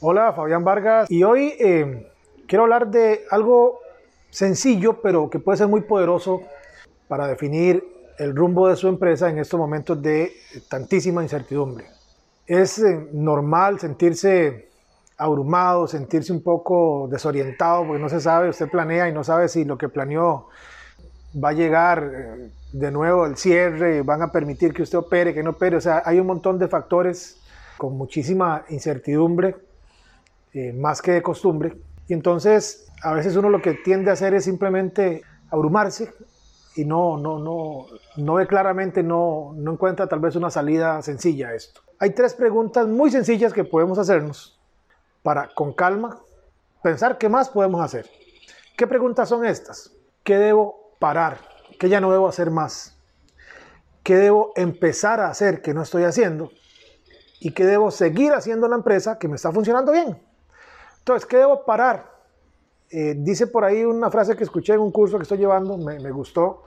Hola, Fabián Vargas. Y hoy eh, quiero hablar de algo sencillo, pero que puede ser muy poderoso para definir el rumbo de su empresa en estos momentos de tantísima incertidumbre. Es eh, normal sentirse abrumado, sentirse un poco desorientado, porque no se sabe, usted planea y no sabe si lo que planeó va a llegar eh, de nuevo el cierre, van a permitir que usted opere, que no opere. O sea, hay un montón de factores con muchísima incertidumbre, eh, más que de costumbre. Y entonces, a veces uno lo que tiende a hacer es simplemente abrumarse y no, no, no, no ve claramente, no, no encuentra tal vez una salida sencilla a esto. Hay tres preguntas muy sencillas que podemos hacernos para, con calma, pensar qué más podemos hacer. ¿Qué preguntas son estas? ¿Qué debo parar, que ya no debo hacer más, que debo empezar a hacer que no estoy haciendo y que debo seguir haciendo la empresa que me está funcionando bien. Entonces, ¿qué debo parar? Eh, dice por ahí una frase que escuché en un curso que estoy llevando, me, me gustó.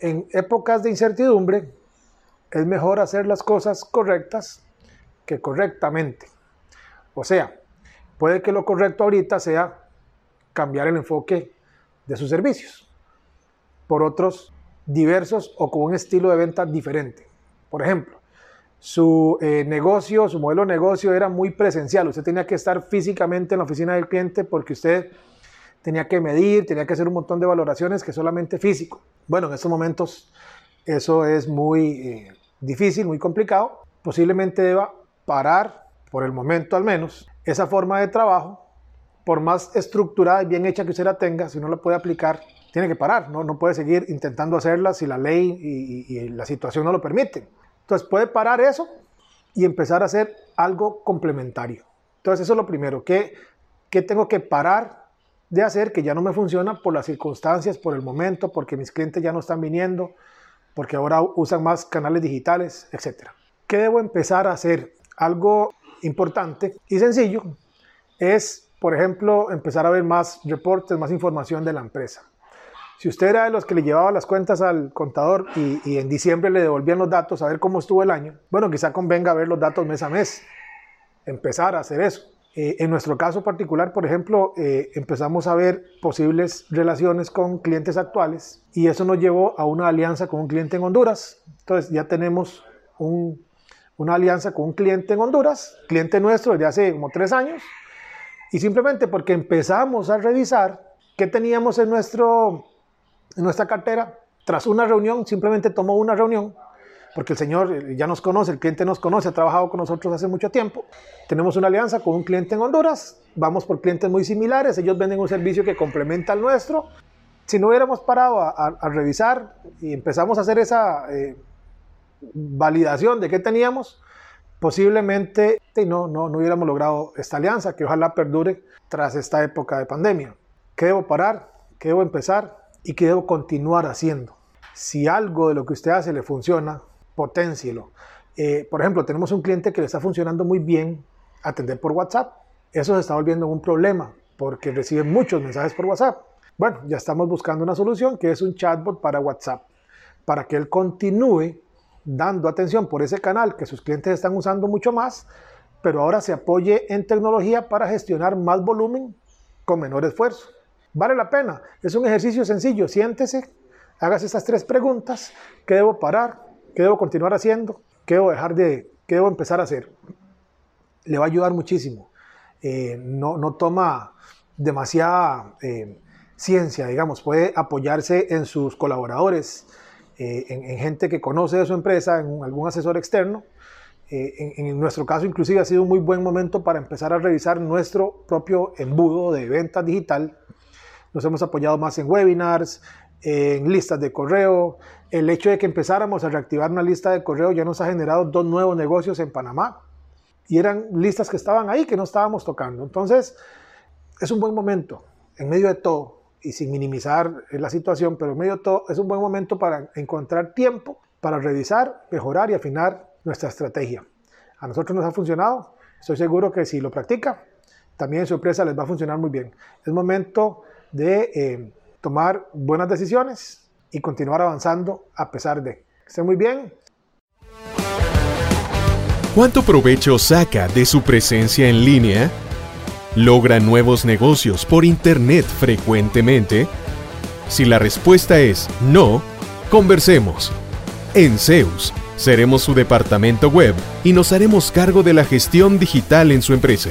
En épocas de incertidumbre es mejor hacer las cosas correctas que correctamente. O sea, puede que lo correcto ahorita sea cambiar el enfoque de sus servicios por otros diversos o con un estilo de venta diferente. Por ejemplo, su eh, negocio, su modelo de negocio era muy presencial. Usted tenía que estar físicamente en la oficina del cliente porque usted tenía que medir, tenía que hacer un montón de valoraciones que solamente físico. Bueno, en estos momentos eso es muy eh, difícil, muy complicado. Posiblemente deba parar, por el momento al menos, esa forma de trabajo, por más estructurada y bien hecha que usted la tenga, si no la puede aplicar tiene que parar, no, no puede seguir intentando hacerla si la ley y, la situación no lo permite. Entonces puede parar eso y empezar a hacer algo complementario. Entonces eso es lo primero, que, que tengo que parar de hacer que ya no me funciona por las circunstancias, por el momento, porque mis clientes ya no están viniendo, porque ahora usan más canales digitales, etc. ¿Qué debo empezar a hacer? Algo importante y sencillo es, por ejemplo, empezar a ver más reportes, más información de la empresa. Si usted era de los que le llevaba las cuentas al contador y, en diciembre le devolvían los datos a ver cómo estuvo el año, bueno, quizá convenga ver los datos mes a mes, empezar a hacer eso. Eh, en nuestro caso particular, por ejemplo, eh, empezamos a ver posibles relaciones con clientes actuales y eso nos llevó a una alianza con un cliente en Honduras. Entonces ya tenemos una alianza con un cliente en Honduras, cliente nuestro desde hace como tres años, y simplemente porque empezamos a revisar qué teníamos en nuestro en nuestra cartera, tras una reunión, simplemente tomó una reunión, porque el señor ya nos conoce, el cliente nos conoce, ha trabajado con nosotros hace mucho tiempo. Tenemos una alianza con un cliente en Honduras, vamos por clientes muy similares, ellos venden un servicio que complementa al nuestro. Si no hubiéramos parado a, revisar y empezamos a hacer esa eh, validación de qué teníamos, posiblemente no, no, no hubiéramos logrado esta alianza, que ojalá perdure tras esta época de pandemia. ¿Qué debo parar? ¿Qué debo empezar? Y que debo continuar haciendo. Si algo de lo que usted hace le funciona, potencielo. Eh, por ejemplo, tenemos un cliente que le está funcionando muy bien atender por WhatsApp. Eso se está volviendo un problema porque recibe muchos mensajes por WhatsApp. Bueno, ya estamos buscando una solución que es un chatbot para WhatsApp, para que él continúe dando atención por ese canal que sus clientes están usando mucho más, pero ahora se apoye en tecnología para gestionar más volumen con menor esfuerzo. Vale la pena. Es un ejercicio sencillo. Siéntese, hágase estas tres preguntas. ¿Qué debo parar? ¿Qué debo continuar haciendo? ¿Qué debo dejar de, qué debo empezar a hacer? Le va a ayudar muchísimo. Eh, no, no, toma demasiada eh, ciencia, digamos. Puede apoyarse en sus colaboradores, eh, en, gente que conoce de su empresa, en algún asesor externo. En, en, nuestro caso, inclusive, ha sido un muy buen momento para empezar a revisar nuestro propio embudo de venta digital nos hemos apoyado más en webinars, en listas de correo. El hecho de que empezáramos a reactivar una lista de correo ya nos ha generado dos nuevos negocios en Panamá. Y eran listas que estaban ahí, que no estábamos tocando. Entonces, es un buen momento, en medio de todo, y sin minimizar la situación, pero en medio de todo, es un buen momento para encontrar tiempo para revisar, mejorar y afinar nuestra estrategia. A nosotros nos ha funcionado, estoy seguro que si lo practica, también en su empresa les va a funcionar muy bien. Es momento de eh, tomar buenas decisiones y continuar avanzando a pesar de. Que esté muy bien. ¿Cuánto provecho saca de su presencia en línea? ¿Logra nuevos negocios por Internet frecuentemente? Si la respuesta es no, conversemos. En Zeus, seremos su departamento web y nos haremos cargo de la gestión digital en su empresa,